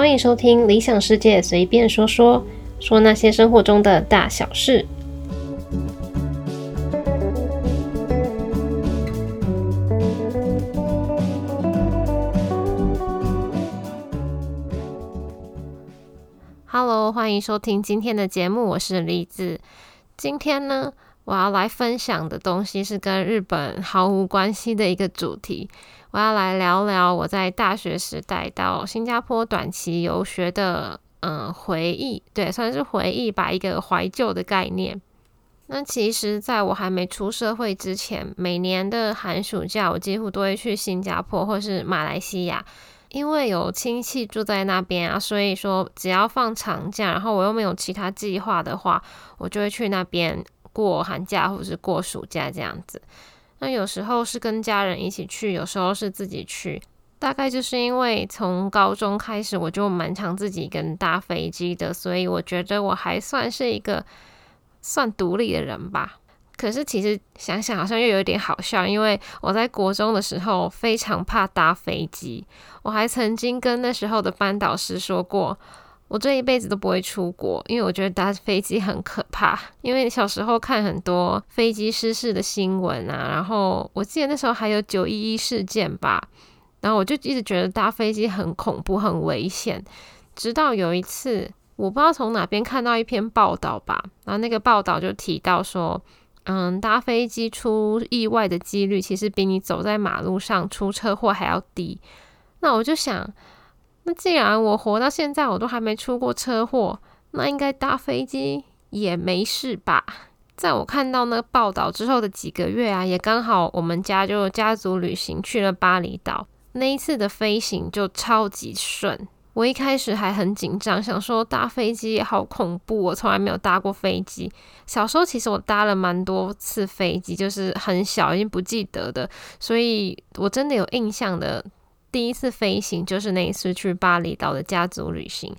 欢迎收听《理想世界随便说说》，说那些生活中的大小事。Hello，欢迎收听今天的节目，我是栗子。今天呢，我要来分享的东西是跟日本毫无关系的一个主题。我要来聊聊我在大学时代到新加坡短期游学的嗯回忆，对，算是回忆吧，一个怀旧的概念。那其实，在我还没出社会之前，每年的寒暑假，我几乎都会去新加坡或是马来西亚，因为有亲戚住在那边啊，所以说只要放长假，然后我又没有其他计划的话，我就会去那边过寒假或者是过暑假这样子。那有时候是跟家人一起去，有时候是自己去。大概就是因为从高中开始，我就蛮常自己跟搭飞机的，所以我觉得我还算是一个算独立的人吧。可是其实想想好像又有点好笑，因为我在国中的时候非常怕搭飞机，我还曾经跟那时候的班导师说过。我这一辈子都不会出国，因为我觉得搭飞机很可怕。因为小时候看很多飞机失事的新闻啊，然后我记得那时候还有九一一事件吧，然后我就一直觉得搭飞机很恐怖、很危险。直到有一次，我不知道从哪边看到一篇报道吧，然后那个报道就提到说，嗯，搭飞机出意外的几率其实比你走在马路上出车祸还要低。那我就想。那既然我活到现在，我都还没出过车祸，那应该搭飞机也没事吧？在我看到那个报道之后的几个月啊，也刚好我们家就家族旅行去了巴厘岛，那一次的飞行就超级顺。我一开始还很紧张，想说搭飞机好恐怖，我从来没有搭过飞机。小时候其实我搭了蛮多次飞机，就是很小已经不记得的，所以我真的有印象的。第一次飞行就是那一次去巴厘岛的家族旅行。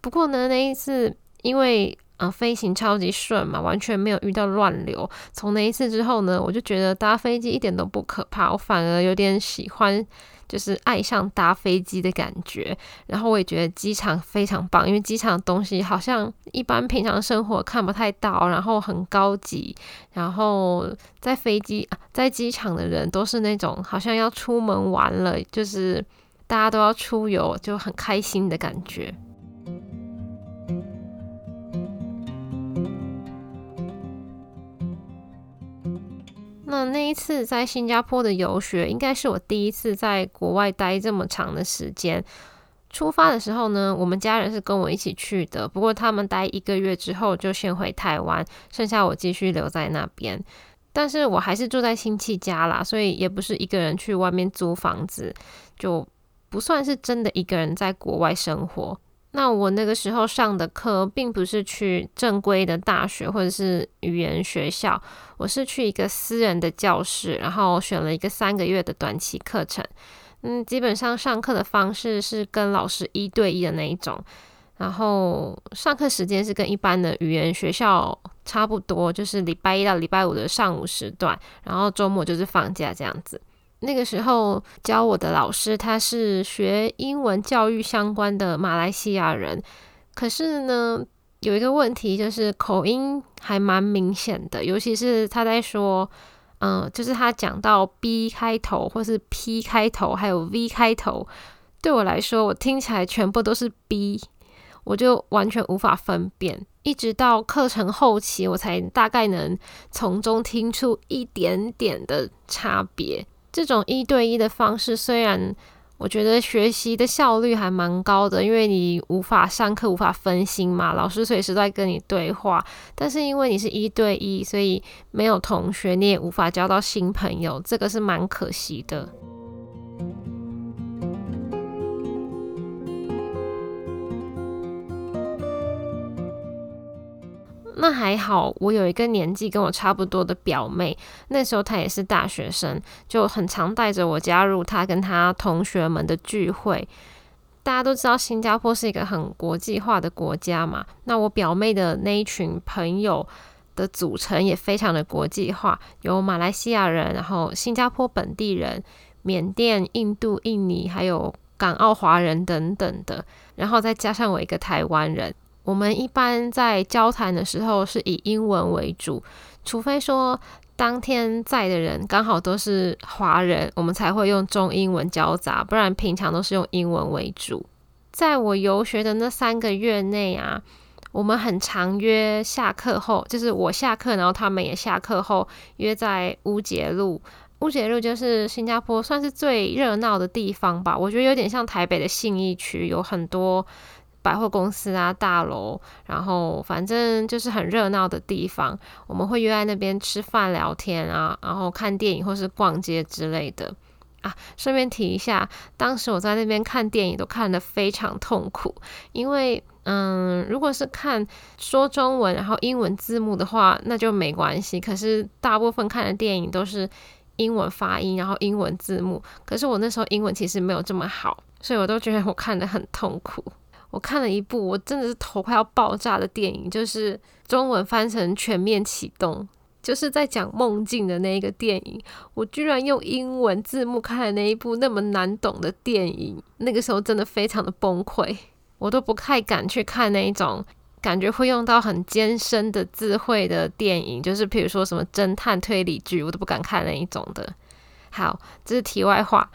不过呢，那一次因为呃飞行超级顺嘛，完全没有遇到乱流。从那一次之后呢，我就觉得搭飞机一点都不可怕，我反而有点喜欢。就是爱上搭飞机的感觉，然后我也觉得机场非常棒，因为机场的东西好像一般平常生活看不太到，然后很高级，然后在飞机在机场的人都是那种好像要出门玩了，就是大家都要出游，就很开心的感觉。那那一次在新加坡的游学，应该是我第一次在国外待这么长的时间。出发的时候呢，我们家人是跟我一起去的，不过他们待一个月之后就先回台湾，剩下我继续留在那边。但是我还是住在亲戚家啦，所以也不是一个人去外面租房子，就不算是真的一个人在国外生活。那我那个时候上的课，并不是去正规的大学或者是语言学校，我是去一个私人的教室，然后选了一个三个月的短期课程。嗯，基本上上课的方式是跟老师一对一的那一种，然后上课时间是跟一般的语言学校差不多，就是礼拜一到礼拜五的上午时段，然后周末就是放假这样子。那个时候教我的老师，他是学英文教育相关的马来西亚人，可是呢，有一个问题就是口音还蛮明显的，尤其是他在说，嗯，就是他讲到 B 开头或是 P 开头，还有 V 开头，对我来说，我听起来全部都是 B，我就完全无法分辨，一直到课程后期，我才大概能从中听出一点点的差别。这种一对一的方式，虽然我觉得学习的效率还蛮高的，因为你无法上课无法分心嘛，老师随时在跟你对话。但是因为你是一对一，所以没有同学，你也无法交到新朋友，这个是蛮可惜的。那还好，我有一个年纪跟我差不多的表妹，那时候她也是大学生，就很常带着我加入她跟她同学们的聚会。大家都知道新加坡是一个很国际化的国家嘛，那我表妹的那一群朋友的组成也非常的国际化，有马来西亚人，然后新加坡本地人、缅甸、印度、印尼，还有港澳华人等等的，然后再加上我一个台湾人。我们一般在交谈的时候是以英文为主，除非说当天在的人刚好都是华人，我们才会用中英文交杂，不然平常都是用英文为主。在我游学的那三个月内啊，我们很常约下课后，就是我下课，然后他们也下课后约在乌节路。乌节路就是新加坡算是最热闹的地方吧，我觉得有点像台北的信义区，有很多。百货公司啊，大楼，然后反正就是很热闹的地方。我们会约在那边吃饭、聊天啊，然后看电影或是逛街之类的啊。顺便提一下，当时我在那边看电影都看得非常痛苦，因为嗯，如果是看说中文然后英文字幕的话，那就没关系。可是大部分看的电影都是英文发音，然后英文字幕。可是我那时候英文其实没有这么好，所以我都觉得我看得很痛苦。我看了一部我真的是头快要爆炸的电影，就是中文翻成《全面启动》，就是在讲梦境的那一个电影。我居然用英文字幕看了那一部那么难懂的电影，那个时候真的非常的崩溃，我都不太敢去看那一种感觉会用到很艰深的智慧的电影，就是比如说什么侦探推理剧，我都不敢看那一种的。好，这是题外话。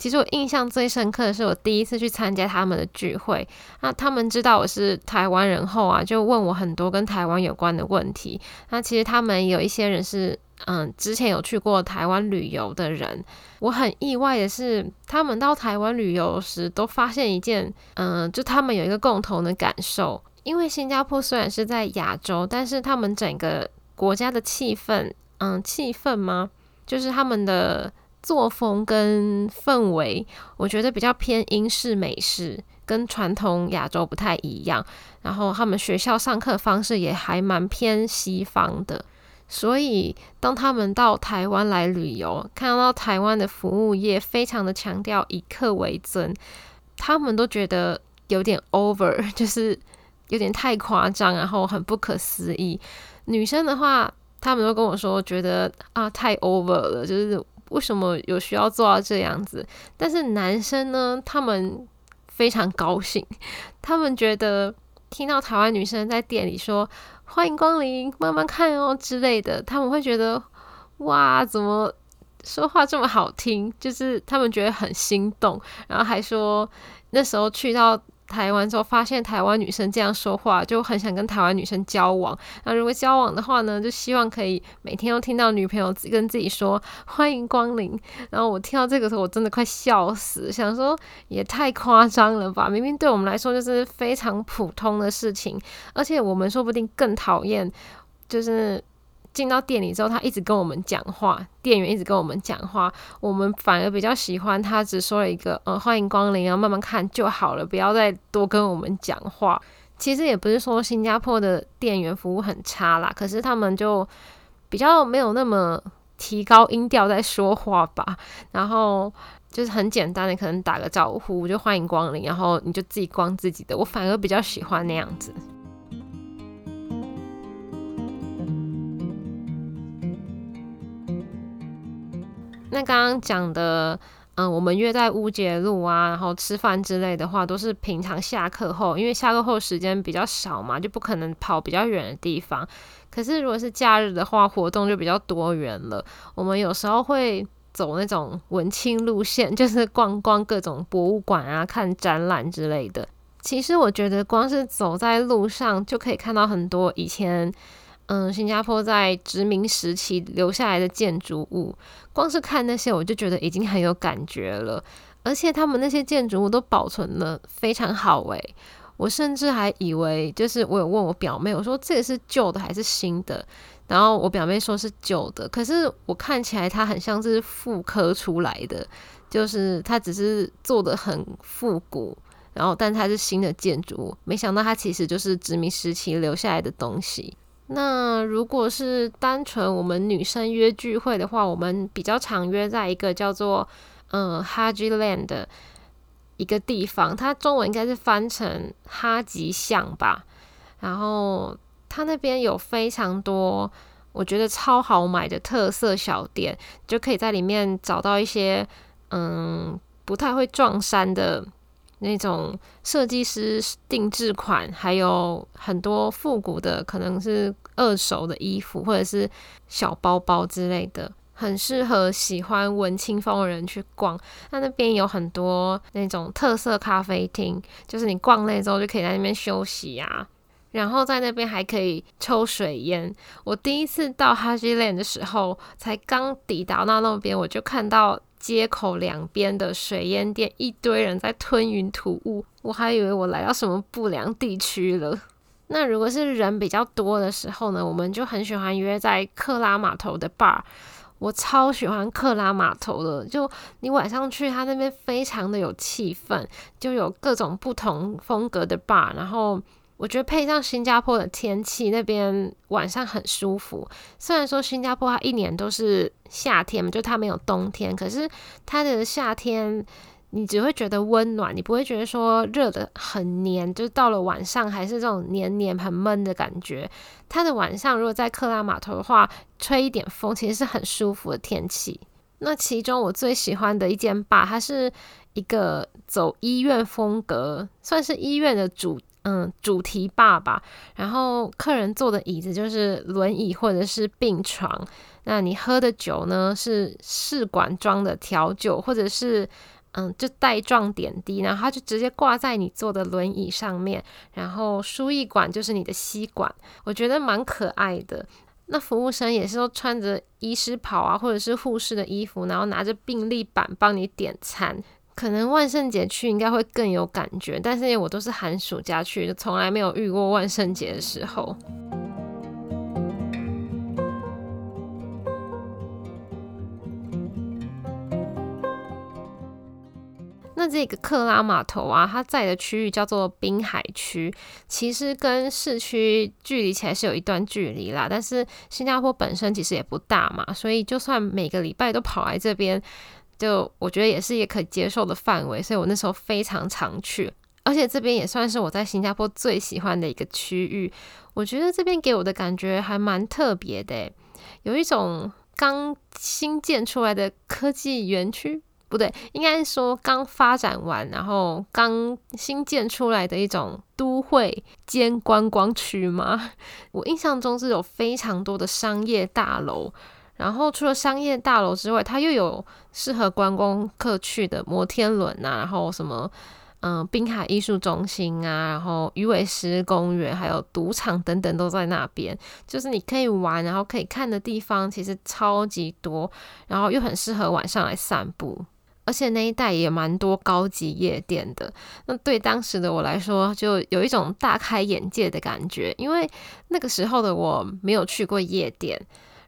其实我印象最深刻的是我第一次去参加他们的聚会，那他们知道我是台湾人后啊，就问我很多跟台湾有关的问题。那其实他们有一些人是嗯之前有去过台湾旅游的人，我很意外的是，他们到台湾旅游时都发现一件嗯，就他们有一个共同的感受，因为新加坡虽然是在亚洲，但是他们整个国家的气氛，嗯，气氛吗？就是他们的。作风跟氛围，我觉得比较偏英式美式，跟传统亚洲不太一样。然后他们学校上课方式也还蛮偏西方的，所以当他们到台湾来旅游，看到台湾的服务业非常的强调以客为尊，他们都觉得有点 over，就是有点太夸张，然后很不可思议。女生的话，他们都跟我说，觉得啊太 over 了，就是。为什么有需要做到这样子？但是男生呢，他们非常高兴，他们觉得听到台湾女生在店里说“欢迎光临，慢慢看哦”之类的，他们会觉得哇，怎么说话这么好听？就是他们觉得很心动，然后还说那时候去到。台湾之后发现台湾女生这样说话，就很想跟台湾女生交往。那如果交往的话呢，就希望可以每天都听到女朋友跟自己说欢迎光临。然后我听到这个时候，我真的快笑死，想说也太夸张了吧！明明对我们来说就是非常普通的事情，而且我们说不定更讨厌，就是。进到店里之后，他一直跟我们讲话，店员一直跟我们讲话，我们反而比较喜欢他只说了一个“呃，欢迎光临”，然后慢慢看就好了，不要再多跟我们讲话。其实也不是说新加坡的店员服务很差啦，可是他们就比较没有那么提高音调在说话吧，然后就是很简单的，可能打个招呼就欢迎光临，然后你就自己逛自己的。我反而比较喜欢那样子。那刚刚讲的，嗯，我们约在乌节路啊，然后吃饭之类的话，都是平常下课后，因为下课后时间比较少嘛，就不可能跑比较远的地方。可是如果是假日的话，活动就比较多元了。我们有时候会走那种文青路线，就是逛逛各种博物馆啊，看展览之类的。其实我觉得，光是走在路上就可以看到很多以前。嗯，新加坡在殖民时期留下来的建筑物，光是看那些我就觉得已经很有感觉了。而且他们那些建筑物都保存的非常好诶，我甚至还以为，就是我有问我表妹，我说这个是旧的还是新的？然后我表妹说是旧的，可是我看起来它很像是复刻出来的，就是它只是做的很复古，然后但它是新的建筑物，没想到它其实就是殖民时期留下来的东西。那如果是单纯我们女生约聚会的话，我们比较常约在一个叫做嗯哈吉 land 的一个地方，它中文应该是翻成哈吉巷吧。然后它那边有非常多我觉得超好买的特色小店，就可以在里面找到一些嗯。不太会撞衫的那种设计师定制款，还有很多复古的，可能是二手的衣服或者是小包包之类的，很适合喜欢文青风的人去逛。那那边有很多那种特色咖啡厅，就是你逛累之后就可以在那边休息呀。然后在那边还可以抽水烟。我第一次到哈基 land 的时候，才刚抵达到那边，我就看到街口两边的水烟店，一堆人在吞云吐雾，我还以为我来到什么不良地区了。那如果是人比较多的时候呢，我们就很喜欢约在克拉码头的 bar。我超喜欢克拉码头的，就你晚上去，它那边非常的有气氛，就有各种不同风格的 bar，然后。我觉得配上新加坡的天气，那边晚上很舒服。虽然说新加坡它一年都是夏天嘛，就它没有冬天，可是它的夏天你只会觉得温暖，你不会觉得说热的很黏，就到了晚上还是这种黏黏很闷的感觉。它的晚上如果在克拉码头的话，吹一点风，其实是很舒服的天气。那其中我最喜欢的一间吧，它是一个走医院风格，算是医院的主。嗯，主题吧吧，然后客人坐的椅子就是轮椅或者是病床。那你喝的酒呢是试管装的调酒，或者是嗯就带状点滴，然后它就直接挂在你坐的轮椅上面。然后输液管就是你的吸管，我觉得蛮可爱的。那服务生也是都穿着医师袍啊，或者是护士的衣服，然后拿着病历板帮你点餐。可能万圣节去应该会更有感觉，但是我都是寒暑假去，就从来没有遇过万圣节的时候。那这个克拉码头啊，它在的区域叫做滨海区，其实跟市区距离起来是有一段距离啦。但是新加坡本身其实也不大嘛，所以就算每个礼拜都跑来这边。就我觉得也是也可以接受的范围，所以我那时候非常常去，而且这边也算是我在新加坡最喜欢的一个区域。我觉得这边给我的感觉还蛮特别的，有一种刚新建出来的科技园区，不对，应该说刚发展完，然后刚新建出来的一种都会兼观光区嘛。我印象中是有非常多的商业大楼。然后除了商业大楼之外，它又有适合观光客去的摩天轮啊，然后什么嗯滨海艺术中心啊，然后鱼尾狮公园，还有赌场等等都在那边，就是你可以玩，然后可以看的地方其实超级多，然后又很适合晚上来散步，而且那一带也蛮多高级夜店的。那对当时的我来说，就有一种大开眼界的感觉，因为那个时候的我没有去过夜店。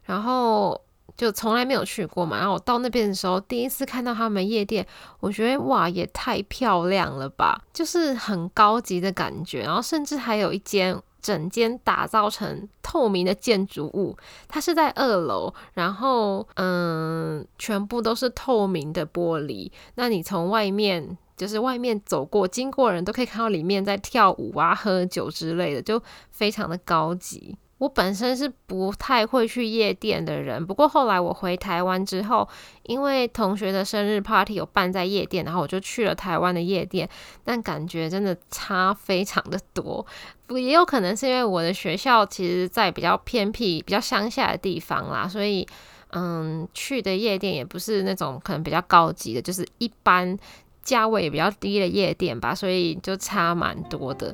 然后就从来没有去过嘛，然后我到那边的时候，第一次看到他们夜店，我觉得哇，也太漂亮了吧，就是很高级的感觉。然后甚至还有一间整间打造成透明的建筑物，它是在二楼，然后嗯，全部都是透明的玻璃。那你从外面就是外面走过，经过人都可以看到里面在跳舞啊、喝酒之类的，就非常的高级。我本身是不太会去夜店的人，不过后来我回台湾之后，因为同学的生日 party 有办在夜店，然后我就去了台湾的夜店，但感觉真的差非常的多。不也有可能是因为我的学校其实在比较偏僻、比较乡下的地方啦，所以嗯，去的夜店也不是那种可能比较高级的，就是一般价位也比较低的夜店吧，所以就差蛮多的。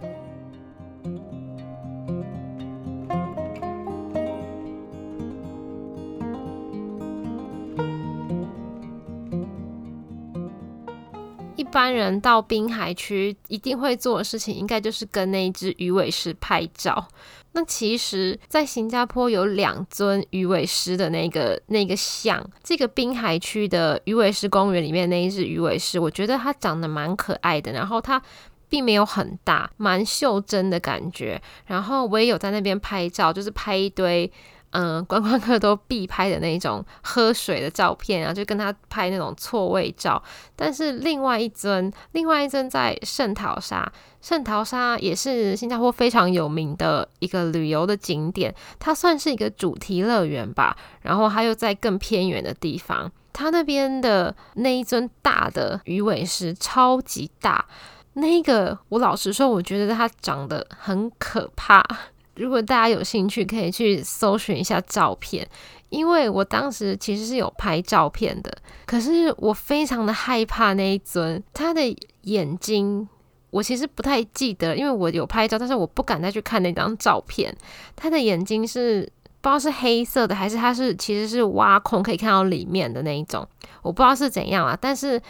一般人到滨海区一定会做的事情，应该就是跟那一只鱼尾狮拍照。那其实，在新加坡有两尊鱼尾狮的那个那个像，这个滨海区的鱼尾狮公园里面那一只鱼尾狮，我觉得它长得蛮可爱的，然后它并没有很大，蛮袖珍的感觉。然后我也有在那边拍照，就是拍一堆。嗯，观光客都必拍的那种喝水的照片啊，就跟他拍那种错位照。但是另外一尊，另外一尊在圣淘沙，圣淘沙也是新加坡非常有名的一个旅游的景点，它算是一个主题乐园吧。然后它又在更偏远的地方。它那边的那一尊大的鱼尾狮超级大，那个我老实说，我觉得它长得很可怕。如果大家有兴趣，可以去搜寻一下照片，因为我当时其实是有拍照片的，可是我非常的害怕那一尊，他的眼睛我其实不太记得，因为我有拍照，但是我不敢再去看那张照片。他的眼睛是不知道是黑色的，还是它是其实是挖空可以看到里面的那一种，我不知道是怎样啊。但是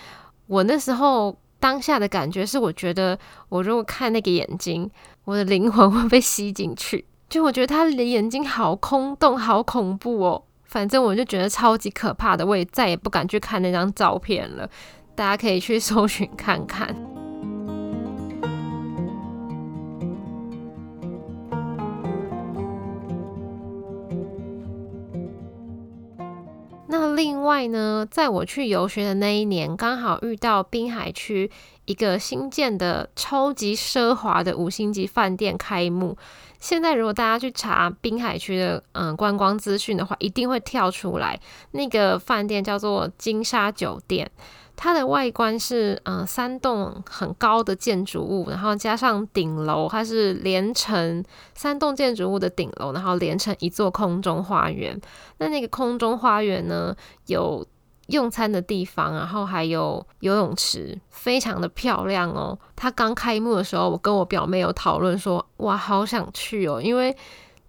我那时候当下的感觉是，我觉得我如果看那个眼睛。我的灵魂会被吸进去，就我觉得他的眼睛好空洞，好恐怖哦。反正我就觉得超级可怕的，我也再也不敢去看那张照片了。大家可以去 搜寻看看。另外呢，在我去游学的那一年，刚好遇到滨海区。一个新建的超级奢华的五星级饭店开幕。现在如果大家去查滨海区的嗯观光资讯的话，一定会跳出来。那个饭店叫做金沙酒店，它的外观是嗯三栋很高的建筑物，然后加上顶楼，它是连成三栋建筑物的顶楼，然后连成一座空中花园。那那个空中花园呢，有。用餐的地方，然后还有游泳池，非常的漂亮哦。它刚开幕的时候，我跟我表妹有讨论说，哇，好想去哦，因为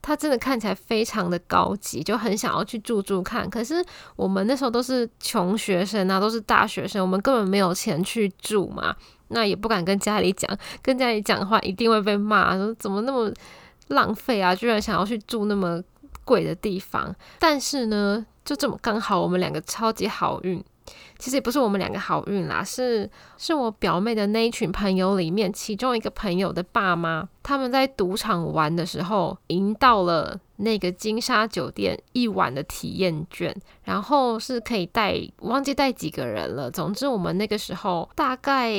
它真的看起来非常的高级，就很想要去住住看。可是我们那时候都是穷学生啊，都是大学生，我们根本没有钱去住嘛，那也不敢跟家里讲，跟家里讲的话一定会被骂，说怎么那么浪费啊，居然想要去住那么贵的地方。但是呢。就这么刚好，我们两个超级好运。其实也不是我们两个好运啦，是是我表妹的那一群朋友里面，其中一个朋友的爸妈，他们在赌场玩的时候，赢到了那个金沙酒店一晚的体验券，然后是可以带，忘记带几个人了。总之，我们那个时候大概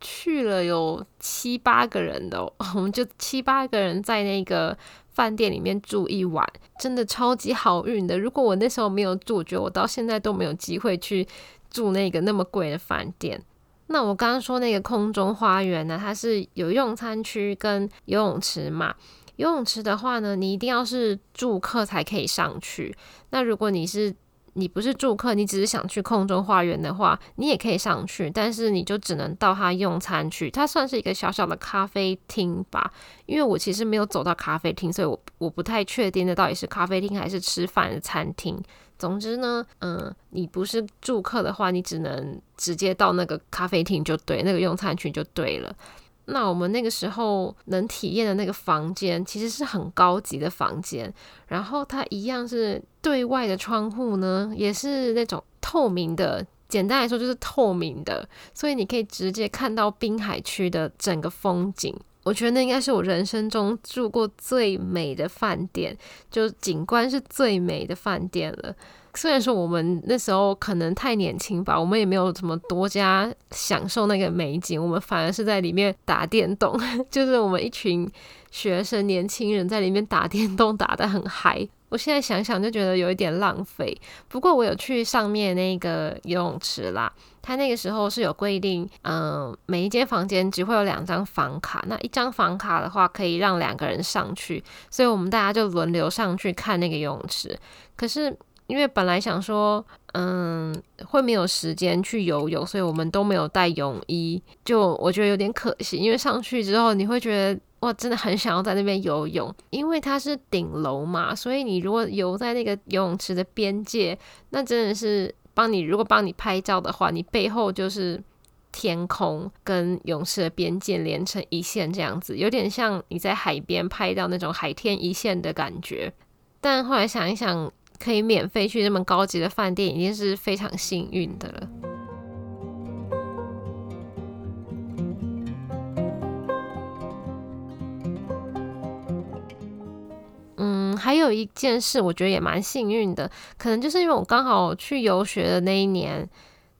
去了有七八个人的，我们就七八个人在那个。饭店里面住一晚，真的超级好运的。如果我那时候没有住，我觉得我到现在都没有机会去住那个那么贵的饭店。那我刚刚说那个空中花园呢，它是有用餐区跟游泳池嘛。游泳池的话呢，你一定要是住客才可以上去。那如果你是你不是住客，你只是想去空中花园的话，你也可以上去，但是你就只能到他用餐区，它算是一个小小的咖啡厅吧。因为我其实没有走到咖啡厅，所以我我不太确定那到底是咖啡厅还是吃饭的餐厅。总之呢，嗯，你不是住客的话，你只能直接到那个咖啡厅就对，那个用餐区就对了。那我们那个时候能体验的那个房间，其实是很高级的房间，然后它一样是对外的窗户呢，也是那种透明的，简单来说就是透明的，所以你可以直接看到滨海区的整个风景。我觉得那应该是我人生中住过最美的饭店，就景观是最美的饭店了。虽然说我们那时候可能太年轻吧，我们也没有怎么多加享受那个美景，我们反而是在里面打电动，就是我们一群学生年轻人在里面打电动打得很嗨。我现在想想就觉得有一点浪费，不过我有去上面那个游泳池啦，他那个时候是有规定，嗯，每一间房间只会有两张房卡，那一张房卡的话可以让两个人上去，所以我们大家就轮流上去看那个游泳池，可是。因为本来想说，嗯，会没有时间去游泳，所以我们都没有带泳衣，就我觉得有点可惜。因为上去之后，你会觉得哇，真的很想要在那边游泳，因为它是顶楼嘛，所以你如果游在那个游泳池的边界，那真的是帮你，如果帮你拍照的话，你背后就是天空跟勇士的边界连成一线，这样子，有点像你在海边拍到那种海天一线的感觉。但后来想一想。可以免费去这么高级的饭店，已经是非常幸运的了。还有一件事，我觉得也蛮幸运的，可能就是因为我刚好去游学的那一年，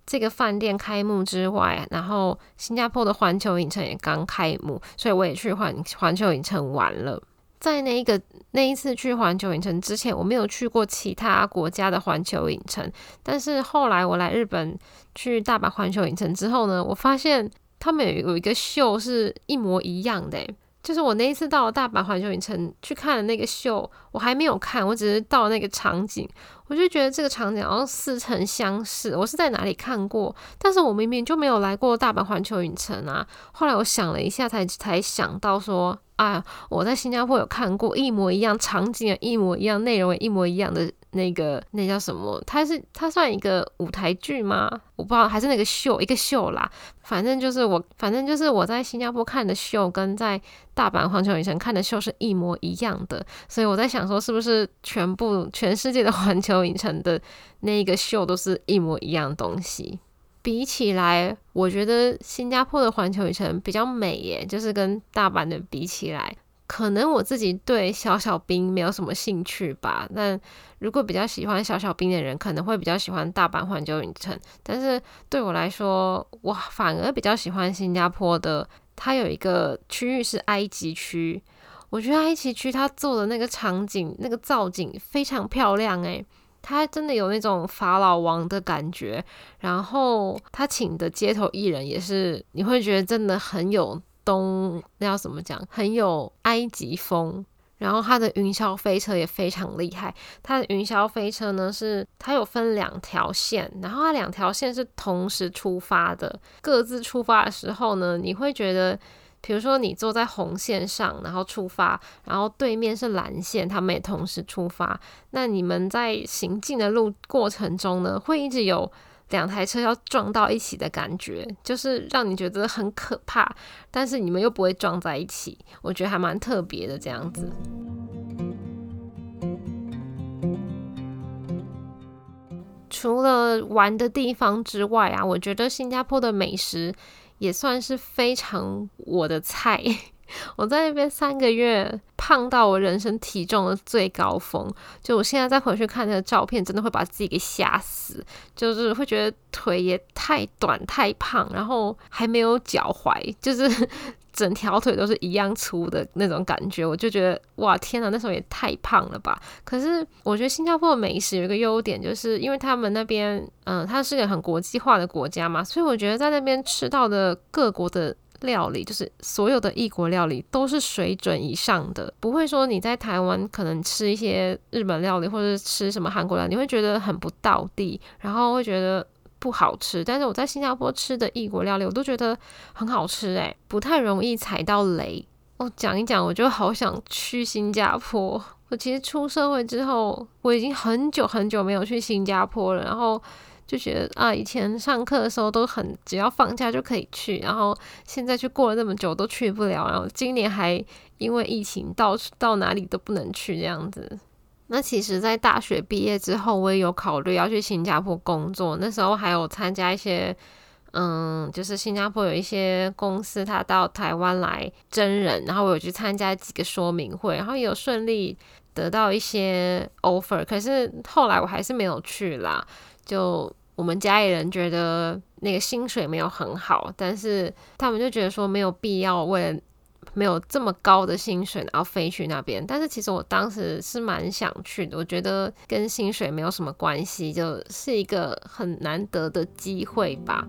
这个饭店开幕之外，然后新加坡的环球影城也刚开幕，所以我也去环环球影城玩了。在那一个那一次去环球影城之前，我没有去过其他国家的环球影城。但是后来我来日本去大阪环球影城之后呢，我发现他们有一个秀是一模一样的。就是我那一次到了大阪环球影城去看的那个秀，我还没有看，我只是到了那个场景，我就觉得这个场景好像似曾相识。我是在哪里看过？但是我明明就没有来过大阪环球影城啊！后来我想了一下，才才想到说。啊，我在新加坡有看过一模一样场景，一模一样内容，一模一样的那个，那叫什么？它是它算一个舞台剧吗？我不知道，还是那个秀，一个秀啦。反正就是我，反正就是我在新加坡看的秀，跟在大阪环球影城看的秀是一模一样的。所以我在想说，是不是全部全世界的环球影城的那个秀都是一模一样东西？比起来，我觉得新加坡的环球影城比较美耶，就是跟大阪的比起来，可能我自己对小小兵没有什么兴趣吧。但如果比较喜欢小小兵的人，可能会比较喜欢大阪环球影城。但是对我来说，我反而比较喜欢新加坡的，它有一个区域是埃及区，我觉得埃及区它做的那个场景、那个造景非常漂亮诶。他真的有那种法老王的感觉，然后他请的街头艺人也是，你会觉得真的很有东，那要怎么讲，很有埃及风。然后它的云霄飞车也非常厉害，它的云霄飞车呢是它有分两条线，然后它两条线是同时出发的，各自出发的时候呢，你会觉得。比如说你坐在红线上，然后出发，然后对面是蓝线，他们也同时出发。那你们在行进的路过程中呢，会一直有两台车要撞到一起的感觉，就是让你觉得很可怕，但是你们又不会撞在一起，我觉得还蛮特别的这样子。除了玩的地方之外啊，我觉得新加坡的美食。也算是非常我的菜。我在那边三个月，胖到我人生体重的最高峰。就我现在再回去看那个照片，真的会把自己给吓死，就是会觉得腿也太短太胖，然后还没有脚踝，就是。整条腿都是一样粗的那种感觉，我就觉得哇天哪，那时候也太胖了吧！可是我觉得新加坡的美食有一个优点，就是因为他们那边嗯，它是个很国际化的国家嘛，所以我觉得在那边吃到的各国的料理，就是所有的异国料理都是水准以上的，不会说你在台湾可能吃一些日本料理或者吃什么韩国料理，你会觉得很不到地，然后会觉得。不好吃，但是我在新加坡吃的异国料理，我都觉得很好吃诶，不太容易踩到雷。我讲一讲，我就好想去新加坡。我其实出社会之后，我已经很久很久没有去新加坡了，然后就觉得啊，以前上课的时候都很只要放假就可以去，然后现在却过了那么久都去不了，然后今年还因为疫情到到哪里都不能去这样子。那其实，在大学毕业之后，我也有考虑要去新加坡工作。那时候还有参加一些，嗯，就是新加坡有一些公司，他到台湾来真人，然后我有去参加几个说明会，然后也有顺利得到一些 offer。可是后来我还是没有去啦。就我们家里人觉得那个薪水没有很好，但是他们就觉得说没有必要为了。没有这么高的薪水，然后飞去那边。但是其实我当时是蛮想去的，我觉得跟薪水没有什么关系，就是一个很难得的机会吧。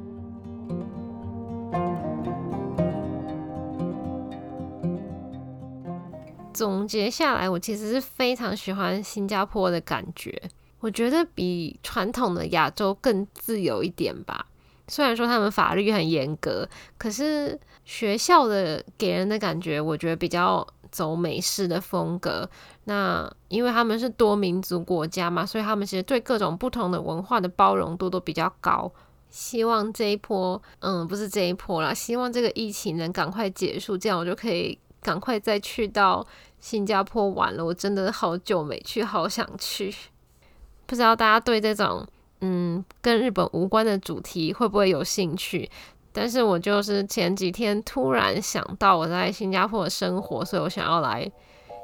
总结下来，我其实是非常喜欢新加坡的感觉，我觉得比传统的亚洲更自由一点吧。虽然说他们法律很严格，可是学校的给人的感觉，我觉得比较走美式的风格。那因为他们是多民族国家嘛，所以他们其实对各种不同的文化的包容度都比较高。希望这一波，嗯，不是这一波啦，希望这个疫情能赶快结束，这样我就可以赶快再去到新加坡玩了。我真的好久没去，好想去。不知道大家对这种。嗯，跟日本无关的主题会不会有兴趣？但是我就是前几天突然想到我在新加坡的生活，所以我想要来，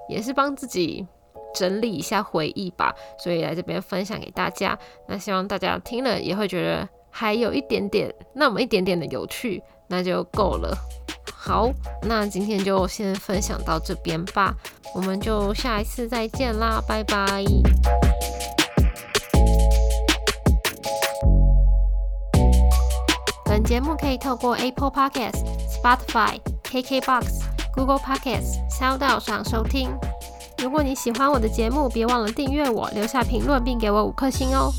也是帮自己整理一下回忆吧，所以来这边分享给大家。那希望大家听了也会觉得还有一点点那么一点点的有趣，那就够了。好，那今天就先分享到这边吧，我们就下一次再见啦，拜拜。可以透过 Apple Podcasts、Spotify、KKBox、Google Podcasts、SoundCloud 上收听。如果你喜欢我的节目，别忘了订阅我，留下评论并给我五颗星哦。